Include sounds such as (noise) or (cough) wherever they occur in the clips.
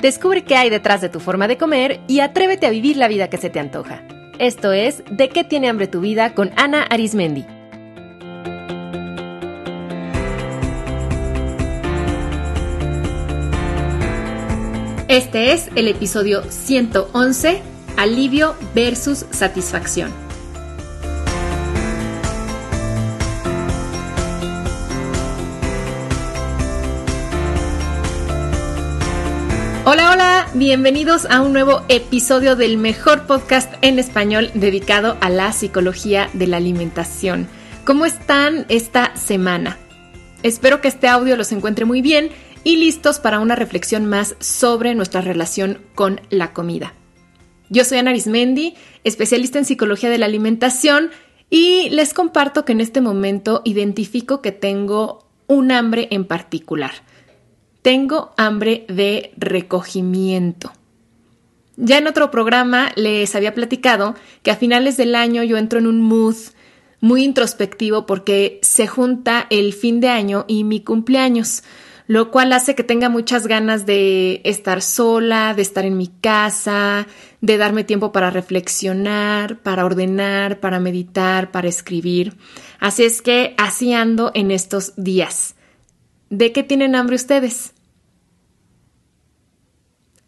Descubre qué hay detrás de tu forma de comer y atrévete a vivir la vida que se te antoja. Esto es De qué tiene hambre tu vida con Ana Arismendi. Este es el episodio 111, Alivio versus Satisfacción. Hola, hola, bienvenidos a un nuevo episodio del mejor podcast en español dedicado a la psicología de la alimentación. ¿Cómo están esta semana? Espero que este audio los encuentre muy bien y listos para una reflexión más sobre nuestra relación con la comida. Yo soy Ana Arismendi, especialista en psicología de la alimentación y les comparto que en este momento identifico que tengo un hambre en particular tengo hambre de recogimiento. Ya en otro programa les había platicado que a finales del año yo entro en un mood muy introspectivo porque se junta el fin de año y mi cumpleaños, lo cual hace que tenga muchas ganas de estar sola, de estar en mi casa, de darme tiempo para reflexionar, para ordenar, para meditar, para escribir. Así es que así ando en estos días. ¿De qué tienen hambre ustedes?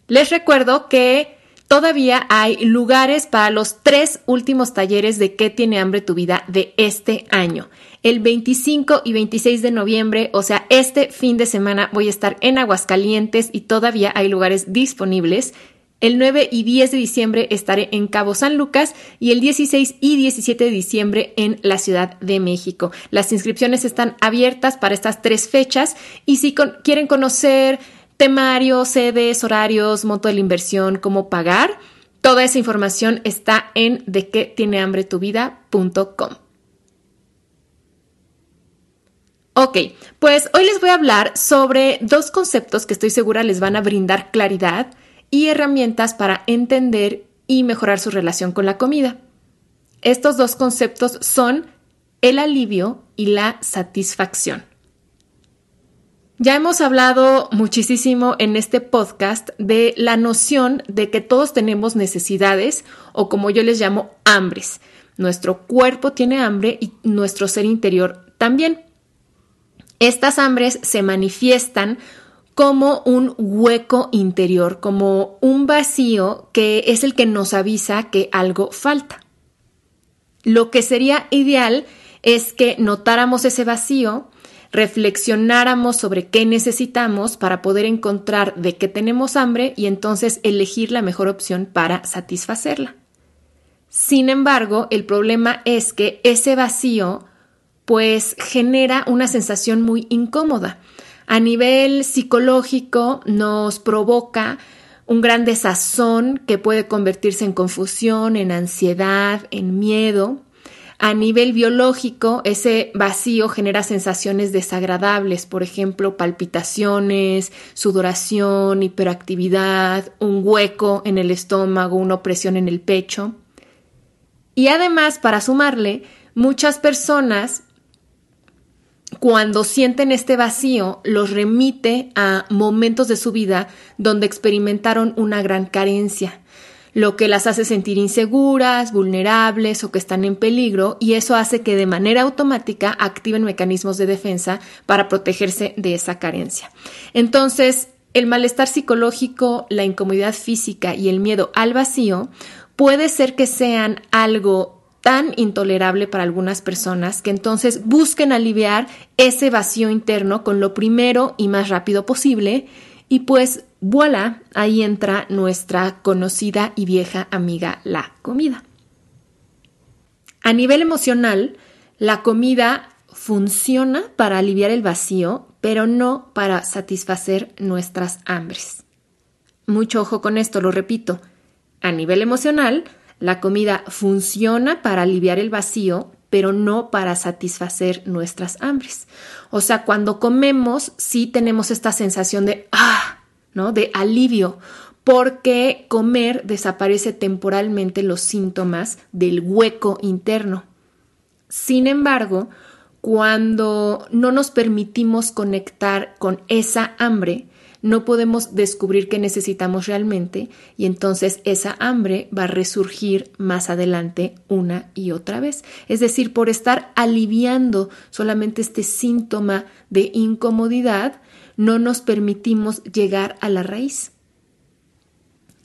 Les recuerdo que todavía hay lugares para los tres últimos talleres de ¿Qué tiene hambre tu vida? de este año. El 25 y 26 de noviembre, o sea, este fin de semana voy a estar en Aguascalientes y todavía hay lugares disponibles. El 9 y 10 de diciembre estaré en Cabo San Lucas y el 16 y 17 de diciembre en la Ciudad de México. Las inscripciones están abiertas para estas tres fechas y si quieren conocer temario, sedes, horarios, monto de la inversión, cómo pagar, toda esa información está en de qué tiene hambre tu vida.com. Ok, pues hoy les voy a hablar sobre dos conceptos que estoy segura les van a brindar claridad y herramientas para entender y mejorar su relación con la comida. Estos dos conceptos son el alivio y la satisfacción. Ya hemos hablado muchísimo en este podcast de la noción de que todos tenemos necesidades o como yo les llamo hambres. Nuestro cuerpo tiene hambre y nuestro ser interior también. Estas hambres se manifiestan como un hueco interior, como un vacío que es el que nos avisa que algo falta. Lo que sería ideal es que notáramos ese vacío, reflexionáramos sobre qué necesitamos para poder encontrar de qué tenemos hambre y entonces elegir la mejor opción para satisfacerla. Sin embargo, el problema es que ese vacío pues genera una sensación muy incómoda a nivel psicológico nos provoca un gran desazón que puede convertirse en confusión, en ansiedad, en miedo. A nivel biológico, ese vacío genera sensaciones desagradables, por ejemplo, palpitaciones, sudoración, hiperactividad, un hueco en el estómago, una opresión en el pecho. Y además, para sumarle, muchas personas cuando sienten este vacío, los remite a momentos de su vida donde experimentaron una gran carencia, lo que las hace sentir inseguras, vulnerables o que están en peligro, y eso hace que de manera automática activen mecanismos de defensa para protegerse de esa carencia. Entonces, el malestar psicológico, la incomodidad física y el miedo al vacío puede ser que sean algo tan intolerable para algunas personas que entonces busquen aliviar ese vacío interno con lo primero y más rápido posible y pues voilà, ahí entra nuestra conocida y vieja amiga la comida. A nivel emocional, la comida funciona para aliviar el vacío, pero no para satisfacer nuestras hambres. Mucho ojo con esto, lo repito. A nivel emocional, la comida funciona para aliviar el vacío, pero no para satisfacer nuestras hambres. O sea, cuando comemos, sí tenemos esta sensación de ah, ¿no? De alivio, porque comer desaparece temporalmente los síntomas del hueco interno. Sin embargo, cuando no nos permitimos conectar con esa hambre, no podemos descubrir qué necesitamos realmente y entonces esa hambre va a resurgir más adelante una y otra vez. Es decir, por estar aliviando solamente este síntoma de incomodidad, no nos permitimos llegar a la raíz.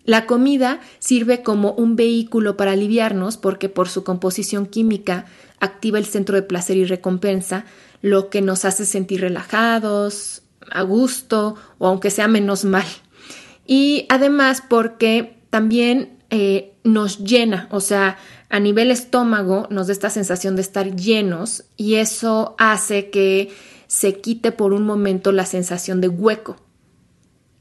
La comida sirve como un vehículo para aliviarnos porque por su composición química activa el centro de placer y recompensa, lo que nos hace sentir relajados, a gusto o aunque sea menos mal. Y además porque también eh, nos llena, o sea, a nivel estómago nos da esta sensación de estar llenos y eso hace que se quite por un momento la sensación de hueco.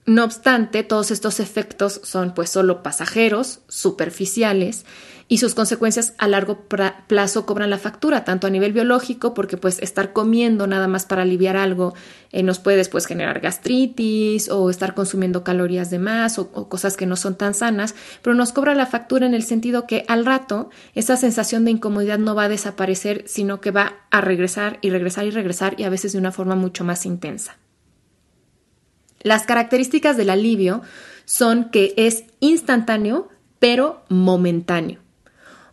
No obstante, todos estos efectos son pues solo pasajeros, superficiales, y sus consecuencias a largo plazo cobran la factura, tanto a nivel biológico, porque pues estar comiendo nada más para aliviar algo eh, nos puede después generar gastritis o estar consumiendo calorías de más o, o cosas que no son tan sanas, pero nos cobra la factura en el sentido que al rato esa sensación de incomodidad no va a desaparecer, sino que va a regresar y regresar y regresar y a veces de una forma mucho más intensa. Las características del alivio son que es instantáneo, pero momentáneo.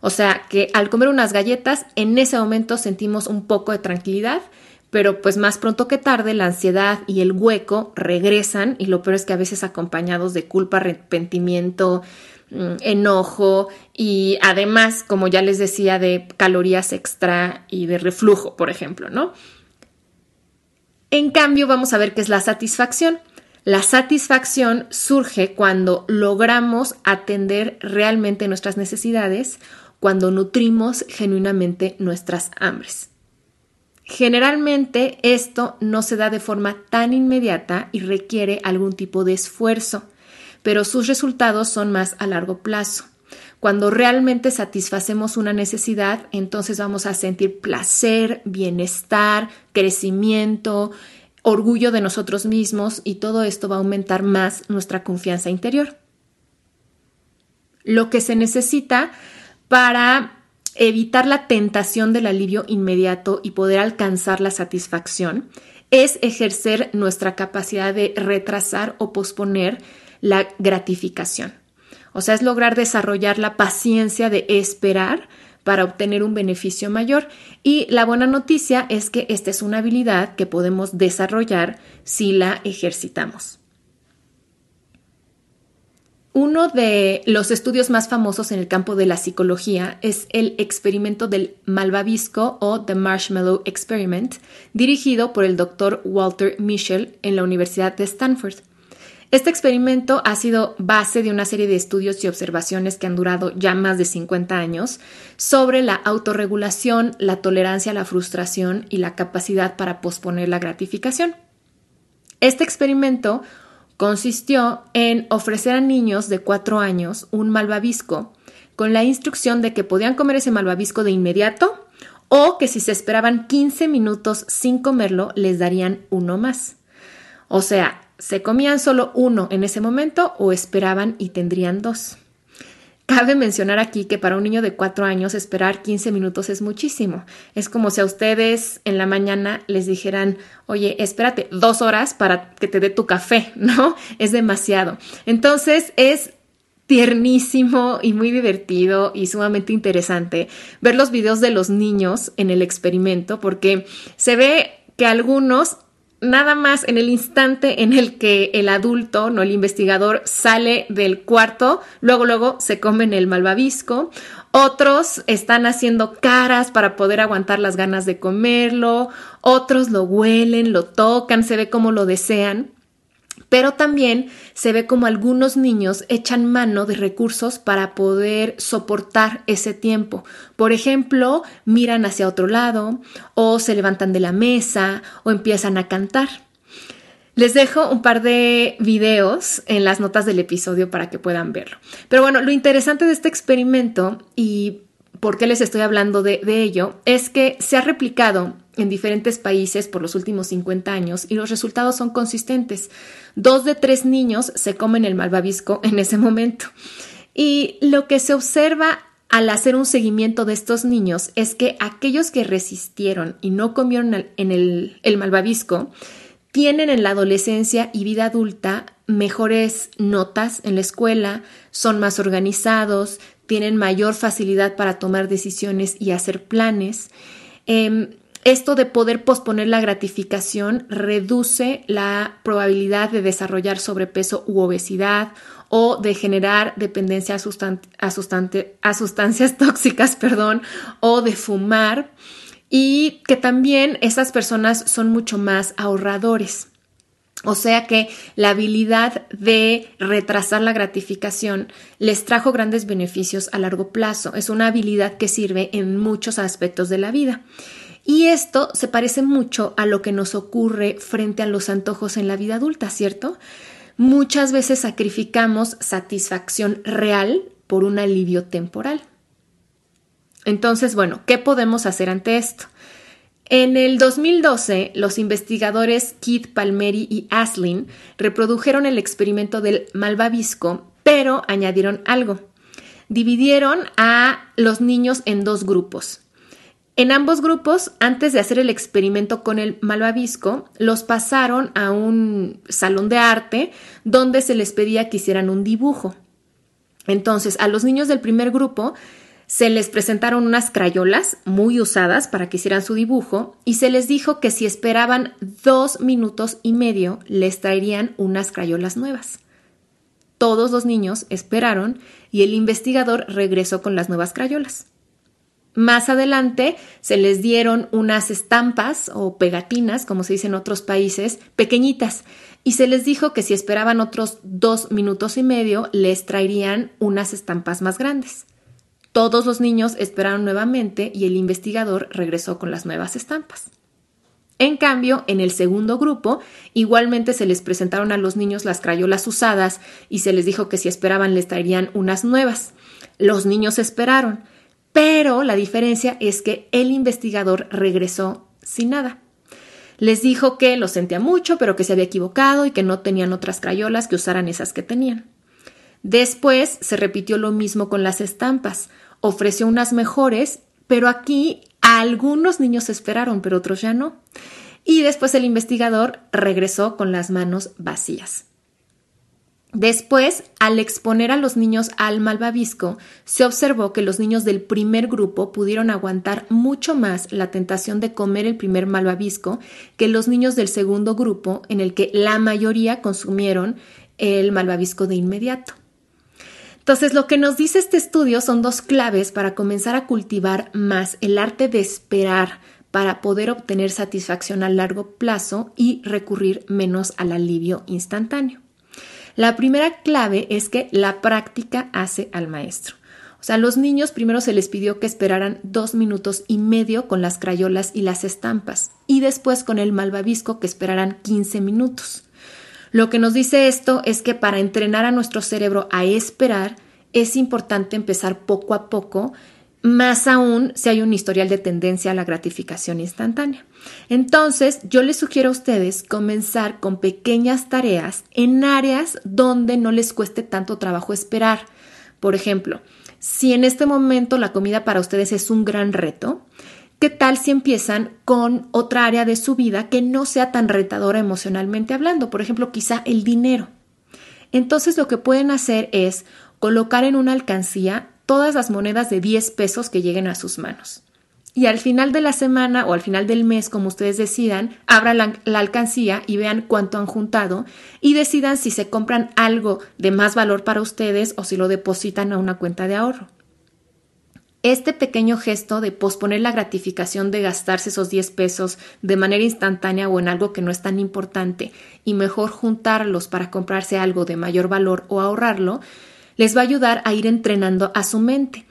O sea que al comer unas galletas, en ese momento sentimos un poco de tranquilidad, pero pues más pronto que tarde la ansiedad y el hueco regresan y lo peor es que a veces acompañados de culpa, arrepentimiento, mm, enojo y además, como ya les decía, de calorías extra y de reflujo, por ejemplo, ¿no? En cambio, vamos a ver qué es la satisfacción. La satisfacción surge cuando logramos atender realmente nuestras necesidades cuando nutrimos genuinamente nuestras hambres. Generalmente esto no se da de forma tan inmediata y requiere algún tipo de esfuerzo, pero sus resultados son más a largo plazo. Cuando realmente satisfacemos una necesidad, entonces vamos a sentir placer, bienestar, crecimiento, orgullo de nosotros mismos y todo esto va a aumentar más nuestra confianza interior. Lo que se necesita para evitar la tentación del alivio inmediato y poder alcanzar la satisfacción es ejercer nuestra capacidad de retrasar o posponer la gratificación. O sea, es lograr desarrollar la paciencia de esperar para obtener un beneficio mayor. Y la buena noticia es que esta es una habilidad que podemos desarrollar si la ejercitamos. Uno de los estudios más famosos en el campo de la psicología es el experimento del malvavisco o The Marshmallow Experiment, dirigido por el doctor Walter Mischel en la Universidad de Stanford. Este experimento ha sido base de una serie de estudios y observaciones que han durado ya más de 50 años sobre la autorregulación, la tolerancia a la frustración y la capacidad para posponer la gratificación. Este experimento consistió en ofrecer a niños de 4 años un malvavisco con la instrucción de que podían comer ese malvavisco de inmediato o que si se esperaban 15 minutos sin comerlo les darían uno más. O sea, se comían solo uno en ese momento o esperaban y tendrían dos. Cabe mencionar aquí que para un niño de cuatro años esperar 15 minutos es muchísimo. Es como si a ustedes en la mañana les dijeran, oye, espérate dos horas para que te dé tu café, (laughs) ¿no? Es demasiado. Entonces es tiernísimo y muy divertido y sumamente interesante ver los videos de los niños en el experimento porque se ve que algunos nada más en el instante en el que el adulto, no el investigador, sale del cuarto, luego, luego se comen el malvavisco. Otros están haciendo caras para poder aguantar las ganas de comerlo. Otros lo huelen, lo tocan, se ve como lo desean pero también se ve como algunos niños echan mano de recursos para poder soportar ese tiempo. Por ejemplo, miran hacia otro lado o se levantan de la mesa o empiezan a cantar. Les dejo un par de videos en las notas del episodio para que puedan verlo. Pero bueno, lo interesante de este experimento y por qué les estoy hablando de, ello es que se ha replicado en diferentes países por los últimos 50 años y los resultados son consistentes. Dos de tres niños se comen el malvavisco en ese momento. Y lo que se observa al hacer un seguimiento de estos niños es que aquellos que resistieron y no comieron en el, malvavisco tienen en la adolescencia y vida adulta mejores notas en la escuela, son más organizados, tienen mayor facilidad para tomar decisiones y hacer planes. Em, esto de poder posponer la gratificación reduce la probabilidad de desarrollar sobrepeso u obesidad o de generar dependencia a, a sustancias (laughs) tóxicas, perdón, o de fumar y que también esas personas son mucho más ahorradores. O sea que la habilidad de retrasar la gratificación les trajo grandes beneficios a largo plazo. Es una habilidad que sirve en muchos aspectos de la vida. Y esto se parece mucho a lo que nos ocurre frente a los antojos en la vida adulta, ¿cierto? Muchas veces sacrificamos satisfacción real por un alivio temporal. Entonces, bueno, ¿qué podemos hacer ante esto? En el 2012, los investigadores Keith Palmeri y Aslin reprodujeron el experimento del malvavisco, pero añadieron algo. Dividieron a los niños en dos grupos. En ambos grupos, antes de hacer el experimento con el malvavisco, los pasaron a un salón de arte donde se les pedía que hicieran un dibujo. Entonces, a los niños del primer grupo se les presentaron unas crayolas muy usadas para que hicieran su dibujo y se les dijo que si esperaban dos minutos y medio les traerían unas crayolas nuevas. Todos los niños esperaron y el investigador regresó con las nuevas crayolas. Más adelante se les dieron unas estampas o pegatinas, como se dice en otros países, pequeñitas, y se les dijo que si esperaban otros dos minutos y medio les traerían unas estampas más grandes. Todos los niños esperaron nuevamente y el investigador regresó con las nuevas estampas. En cambio, en el segundo grupo, igualmente se les presentaron a los niños las crayolas usadas y se les dijo que si esperaban les traerían unas nuevas. Los niños esperaron, pero la diferencia es que el investigador regresó sin nada. Les dijo que lo sentía mucho, pero que se había equivocado y que no tenían otras crayolas que usaran esas que tenían. Después se repitió lo mismo con las estampas. Ofreció unas mejores, pero aquí algunos niños esperaron, pero otros ya no. Y después el investigador regresó con las manos vacías. Después, al exponer a los niños al malvavisco, se observó que los niños del primer grupo pudieron aguantar mucho más la tentación de comer el primer malvavisco que los niños del segundo grupo, en el que la mayoría consumieron el malvavisco de inmediato. Entonces, lo que nos dice este estudio son dos claves para comenzar a cultivar más el arte de esperar para poder obtener satisfacción a largo plazo y recurrir menos al alivio instantáneo. La primera clave es que la práctica hace al maestro. O sea, los niños primero se les pidió que esperaran dos minutos y medio con las crayolas y las estampas y después con el malvavisco que esperaran 15 minutos. Lo que nos dice esto es que para entrenar a nuestro cerebro a esperar es importante empezar poco a poco más aún si hay un historial de tendencia a la gratificación instantánea. Entonces, yo les sugiero a ustedes comenzar con pequeñas tareas en áreas donde no les cueste tanto trabajo esperar. Por ejemplo, si en este momento la comida para ustedes es un gran reto, ¿qué tal si empiezan con otra área de su vida que no sea tan retadora emocionalmente hablando? Por ejemplo, quizá el dinero. Entonces, lo que pueden hacer es colocar en una alcancía todas las monedas de 10 pesos que lleguen a sus manos. Y al final de la semana o al final del mes, como ustedes decidan, abran la, alcancía y vean cuánto han juntado y decidan si se compran algo de más valor para ustedes o si lo depositan a una cuenta de ahorro. Este pequeño gesto de posponer la gratificación de gastarse esos 10 pesos de manera instantánea o en algo que no es tan importante y mejor juntarlos para comprarse algo de mayor valor o ahorrarlo, les va a ayudar a ir entrenando a su mente.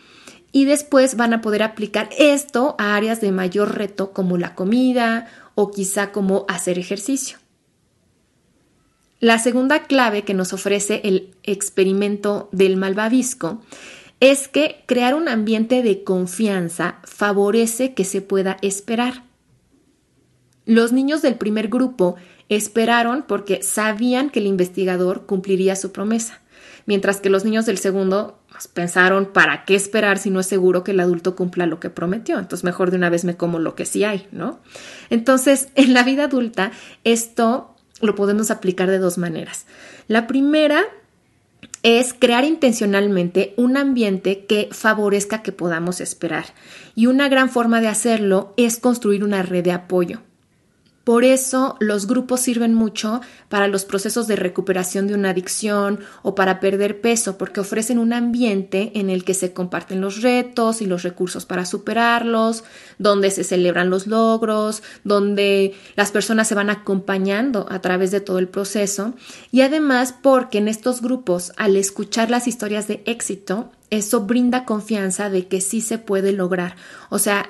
Y después van a poder aplicar esto a áreas de mayor reto como la comida o quizá como hacer ejercicio. La segunda clave que nos ofrece el experimento del malvavisco es que crear un ambiente de confianza favorece que se pueda esperar. Los niños del primer grupo esperaron porque sabían que el investigador cumpliría su promesa mientras que los niños del segundo pues, pensaron, ¿para qué esperar si no es seguro que el adulto cumpla lo que prometió? Entonces mejor de una vez me como lo que sí hay, ¿no? Entonces, (laughs) en la vida adulta, esto lo podemos aplicar de dos maneras. La primera es crear intencionalmente un ambiente que favorezca que podamos esperar. Y una gran forma de hacerlo es construir una red de apoyo. Por eso los grupos sirven mucho para los procesos de recuperación de una adicción o para perder peso, porque ofrecen un ambiente en el que se comparten los retos y los recursos para superarlos, donde se celebran los logros, donde las personas se van acompañando a través de todo el proceso y además porque en estos grupos, al escuchar las historias de éxito, eso brinda confianza de que sí se puede lograr. O sea,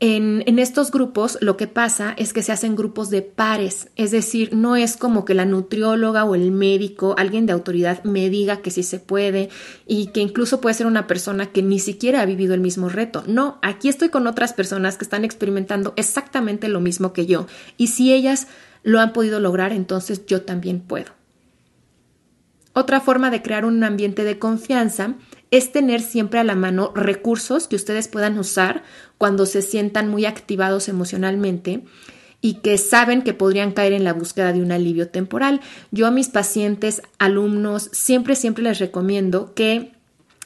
en, estos grupos lo que pasa es que se hacen grupos de pares, es decir, no es como que la nutrióloga o el médico, alguien de autoridad me diga que sí se puede y que incluso puede ser una persona que ni siquiera ha vivido el mismo reto. No, aquí estoy con otras personas que están experimentando exactamente lo mismo que yo y si ellas lo han podido lograr, entonces yo también puedo. Otra forma de crear un ambiente de confianza es tener siempre a la mano recursos que ustedes puedan usar cuando se sientan muy activados emocionalmente y que saben que podrían caer en la búsqueda de un alivio temporal. Yo a mis pacientes, alumnos, siempre, siempre les recomiendo que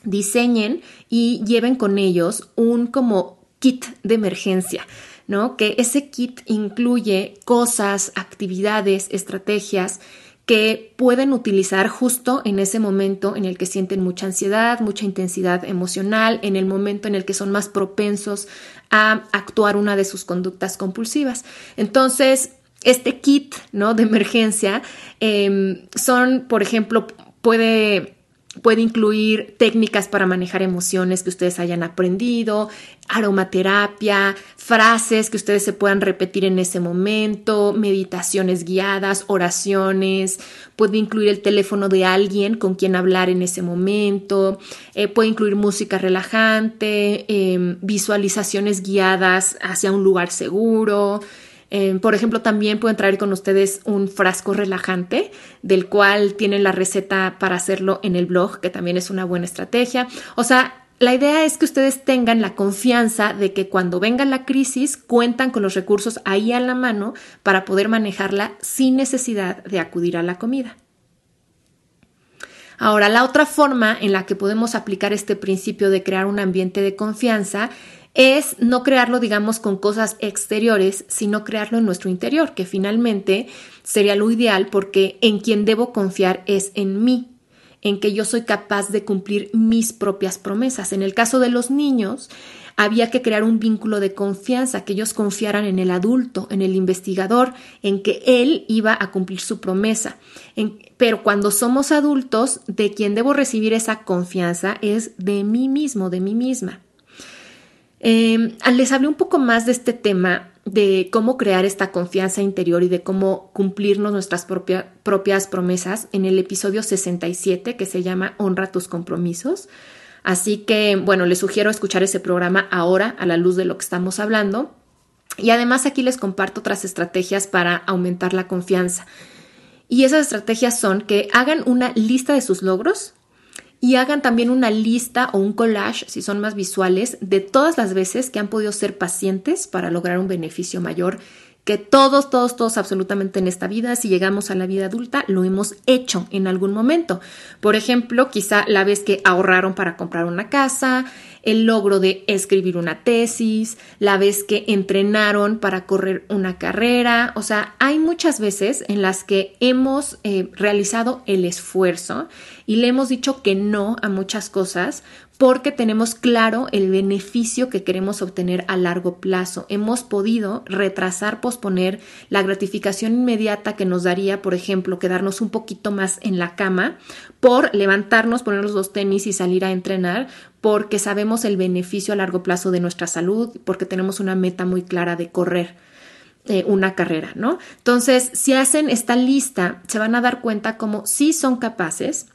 diseñen y lleven con ellos un como kit de emergencia. ¿no? Que ese kit incluye cosas, actividades, estrategias que pueden utilizar justo en ese momento en el que sienten mucha ansiedad, mucha intensidad emocional, en el momento en el que son más propensos a actuar una de sus conductas compulsivas. Entonces, este kit ¿no? de emergencia em, son, por ejemplo, puede Puede incluir técnicas para manejar emociones que ustedes hayan aprendido, aromaterapia, frases que ustedes se puedan repetir en ese momento, meditaciones guiadas, oraciones, puede incluir el teléfono de alguien con quien hablar en ese momento, eh, puede incluir música relajante, em, visualizaciones guiadas hacia un lugar seguro, eh, por ejemplo, también pueden traer con ustedes un frasco relajante, del cual tienen la receta para hacerlo en el blog, que también es una buena estrategia. O sea, la idea es que ustedes tengan la confianza de que cuando venga la crisis cuentan con los recursos ahí a la mano para poder manejarla sin necesidad de acudir a la comida. Ahora, la otra forma en la que podemos aplicar este principio de crear un ambiente de confianza es no crearlo, digamos, con cosas exteriores, sino crearlo en nuestro interior, que finalmente sería lo ideal porque en quien debo confiar es en mí, en que yo soy capaz de cumplir mis propias promesas. En el caso de los niños, había que crear un vínculo de confianza, que ellos confiaran en el adulto, en el investigador, en que él iba a cumplir su promesa. pero cuando somos adultos, de quien debo recibir esa confianza es de mí mismo, de mí misma. Eh, les hablé un poco más de este tema de cómo crear esta confianza interior y de cómo cumplirnos nuestras propias promesas en el episodio 67 que se llama Honra tus compromisos. Así que, bueno, les sugiero escuchar ese programa ahora a la luz de lo que estamos hablando. Y además aquí les comparto otras estrategias para aumentar la confianza. Y esas estrategias son que hagan una lista de sus logros, y hagan también una lista o un collage, si son más visuales, de todas las veces que han podido ser pacientes para lograr un beneficio mayor que todos, todos, todos absolutamente en esta vida, si llegamos a la vida adulta, lo hemos hecho en algún momento. Por ejemplo, quizá la vez que ahorraron para comprar una casa, el logro de escribir una tesis, la vez que entrenaron para correr una carrera. O sea, hay muchas veces en las que hemos eh, realizado el esfuerzo y le hemos dicho que no a muchas cosas porque tenemos claro el beneficio que queremos obtener a largo plazo. Hemos podido retrasar, posponer la gratificación inmediata que nos daría, por ejemplo, quedarnos un poquito más en la cama por levantarnos, ponernos los tenis y salir a entrenar, porque sabemos el beneficio a largo plazo de nuestra salud, porque tenemos una meta muy clara de correr eh, una carrera, ¿no? Entonces, si hacen esta lista, se van a dar cuenta como si son capaces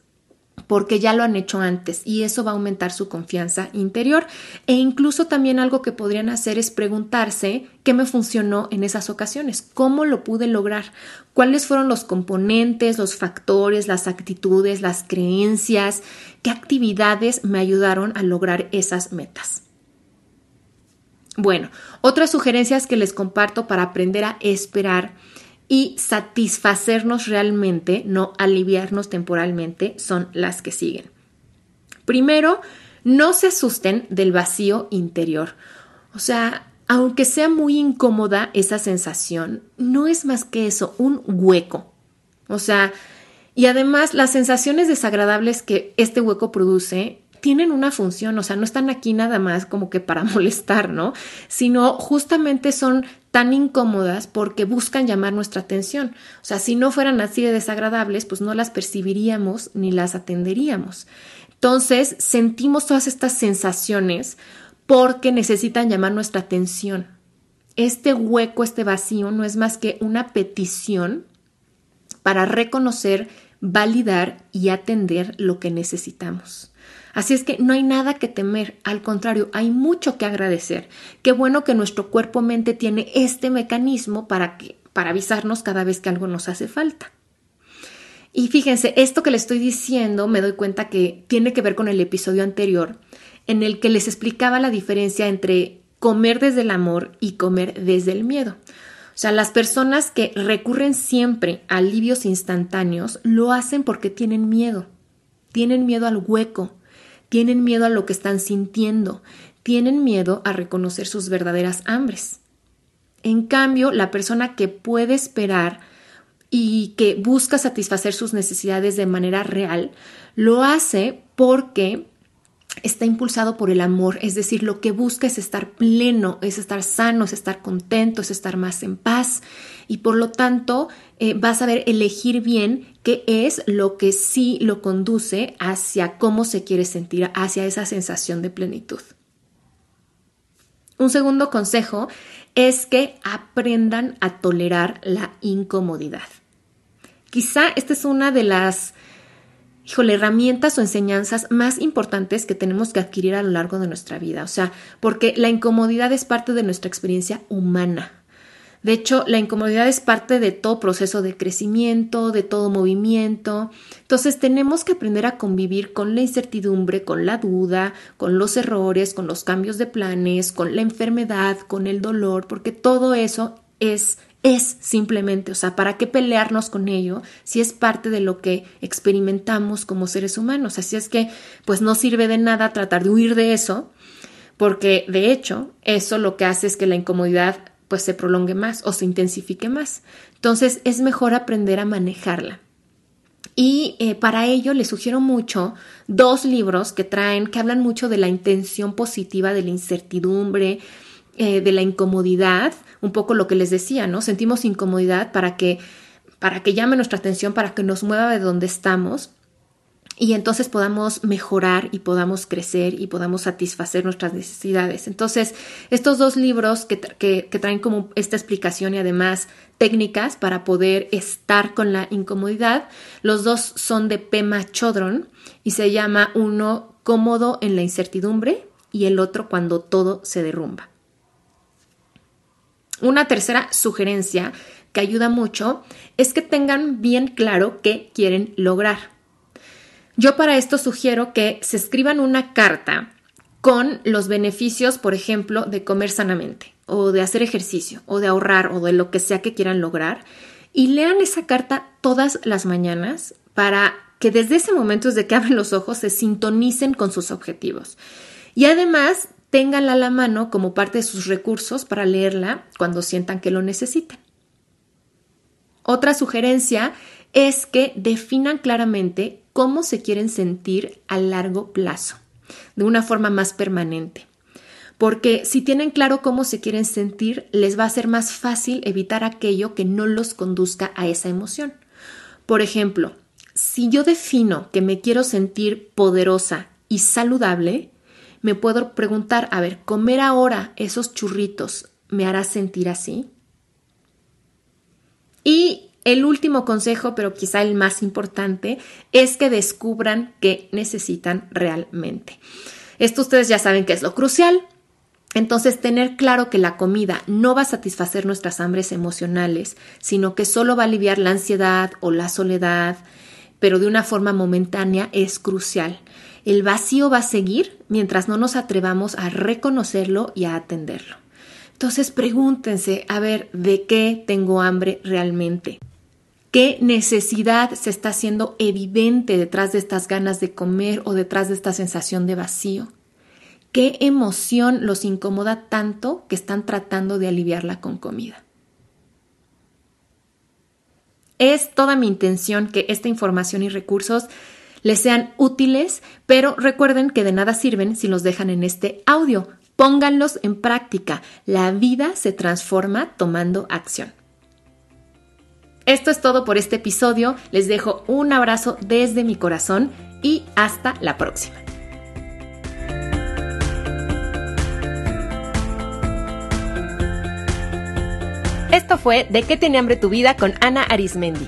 porque ya lo han hecho antes y eso va a aumentar su confianza interior. E incluso también algo que podrían hacer es preguntarse qué me funcionó en esas ocasiones, cómo lo pude lograr, cuáles fueron los componentes, los factores, las actitudes, las creencias, qué actividades me ayudaron a lograr esas metas. Bueno, otras sugerencias que les comparto para aprender a esperar y satisfacernos realmente, no aliviarnos temporalmente, son las que siguen. Primero, no se asusten del vacío interior. O sea, aunque sea muy incómoda esa sensación, no es más que eso, un hueco. O sea, y además las sensaciones desagradables que este hueco produce tienen una función, o sea, no están aquí nada más como que para (laughs) molestar, ¿no? Sino justamente son tan incómodas porque buscan llamar nuestra atención. O sea, si no fueran así de desagradables, pues no las percibiríamos ni las atenderíamos. Entonces, sentimos todas estas sensaciones porque necesitan llamar nuestra atención. Este hueco, este vacío, no es más que una petición para reconocer, validar y atender lo que necesitamos. Así es que no hay nada que temer, al contrario, hay mucho que agradecer. Qué bueno que nuestro cuerpo-mente tiene este mecanismo para, que, para avisarnos cada vez que algo nos hace falta. Y fíjense, esto que le estoy diciendo me doy cuenta que tiene que ver con el episodio anterior, en el que les explicaba la diferencia entre comer desde el amor y comer desde el miedo. O sea, las personas que recurren siempre a alivios instantáneos lo hacen porque tienen miedo. Tienen miedo al hueco, tienen miedo a lo que están sintiendo, tienen miedo a reconocer sus verdaderas hambres. En cambio, la persona que puede esperar y que busca satisfacer sus necesidades de manera real, lo hace porque está impulsado por el amor, es decir, lo que busca es estar pleno, es estar sano, es estar contento, es estar más en paz y por lo tanto eh, va a saber elegir bien qué es lo que sí lo conduce hacia cómo se quiere sentir, hacia esa sensación de plenitud. Un segundo consejo es que aprendan a tolerar la incomodidad. Quizá esta es una de las híjole, herramientas o enseñanzas más importantes que tenemos que adquirir a lo largo de nuestra vida. O sea, porque la incomodidad es parte de nuestra experiencia humana. De hecho, la incomodidad es parte de todo proceso de crecimiento, de todo movimiento. Entonces, tenemos que aprender a convivir con la incertidumbre, con la duda, con los errores, con los cambios de planes, con la enfermedad, con el dolor, porque todo eso es es simplemente, o sea, ¿para qué pelearnos con ello si es parte de lo que experimentamos como seres humanos? Así es que, pues no sirve de nada tratar de huir de eso, porque de hecho, eso lo que hace es que la incomodidad pues se prolongue más o se intensifique más. Entonces es mejor aprender a manejarla. Y eh, para ello les sugiero mucho dos libros que traen, que hablan mucho de la intención positiva, de la incertidumbre, eh, de la incomodidad, un poco lo que les decía, ¿no? Sentimos incomodidad para que, para que llame nuestra atención, para que nos mueva de donde estamos y entonces podamos mejorar y podamos crecer y podamos satisfacer nuestras necesidades. Entonces, estos dos libros que, que, traen como esta explicación y además técnicas para poder estar con la incomodidad, los dos son de Pema Chodron y se llama uno Cómodo en la incertidumbre y el otro Cuando todo se derrumba. Una tercera sugerencia que ayuda mucho es que tengan bien claro qué quieren lograr. Yo para esto sugiero que se escriban una carta con los beneficios, por ejemplo, de comer sanamente o de hacer ejercicio o de ahorrar o de lo que sea que quieran lograr y lean esa carta todas las mañanas para que desde ese momento, desde que abren los ojos, se sintonicen con sus objetivos. Y además, ténganla a la mano como parte de sus recursos para leerla cuando sientan que lo necesiten. Otra sugerencia es que definan claramente cómo se quieren sentir a largo plazo, de una forma más permanente. Porque si tienen claro cómo se quieren sentir, les va a ser más fácil evitar aquello que no los conduzca a esa emoción. Por ejemplo, si yo defino que me quiero sentir poderosa y saludable, me puedo preguntar, a ver, ¿comer ahora esos churritos me hará sentir así? Y el último consejo, pero quizá el más importante, es que descubran qué necesitan realmente. Esto ustedes ya saben que es lo crucial. Entonces, tener claro que la comida no va a satisfacer nuestras hambres emocionales, sino que solo va a aliviar la ansiedad o la soledad, pero de una forma momentánea es crucial. El vacío va a seguir mientras no nos atrevamos a reconocerlo y a atenderlo. Entonces pregúntense, a ver, ¿de qué tengo hambre realmente? ¿Qué necesidad se está haciendo evidente detrás de estas ganas de comer o detrás de esta sensación de vacío? ¿Qué emoción los incomoda tanto que están tratando de aliviarla con comida? Es toda mi intención que esta información y recursos les sean útiles, pero recuerden que de nada sirven si los dejan en este audio. Pónganlos en práctica. La vida se transforma tomando acción. Esto es todo por este episodio. Les dejo un abrazo desde mi corazón y hasta la próxima. Esto fue De qué tiene hambre tu vida con Ana Arismendi.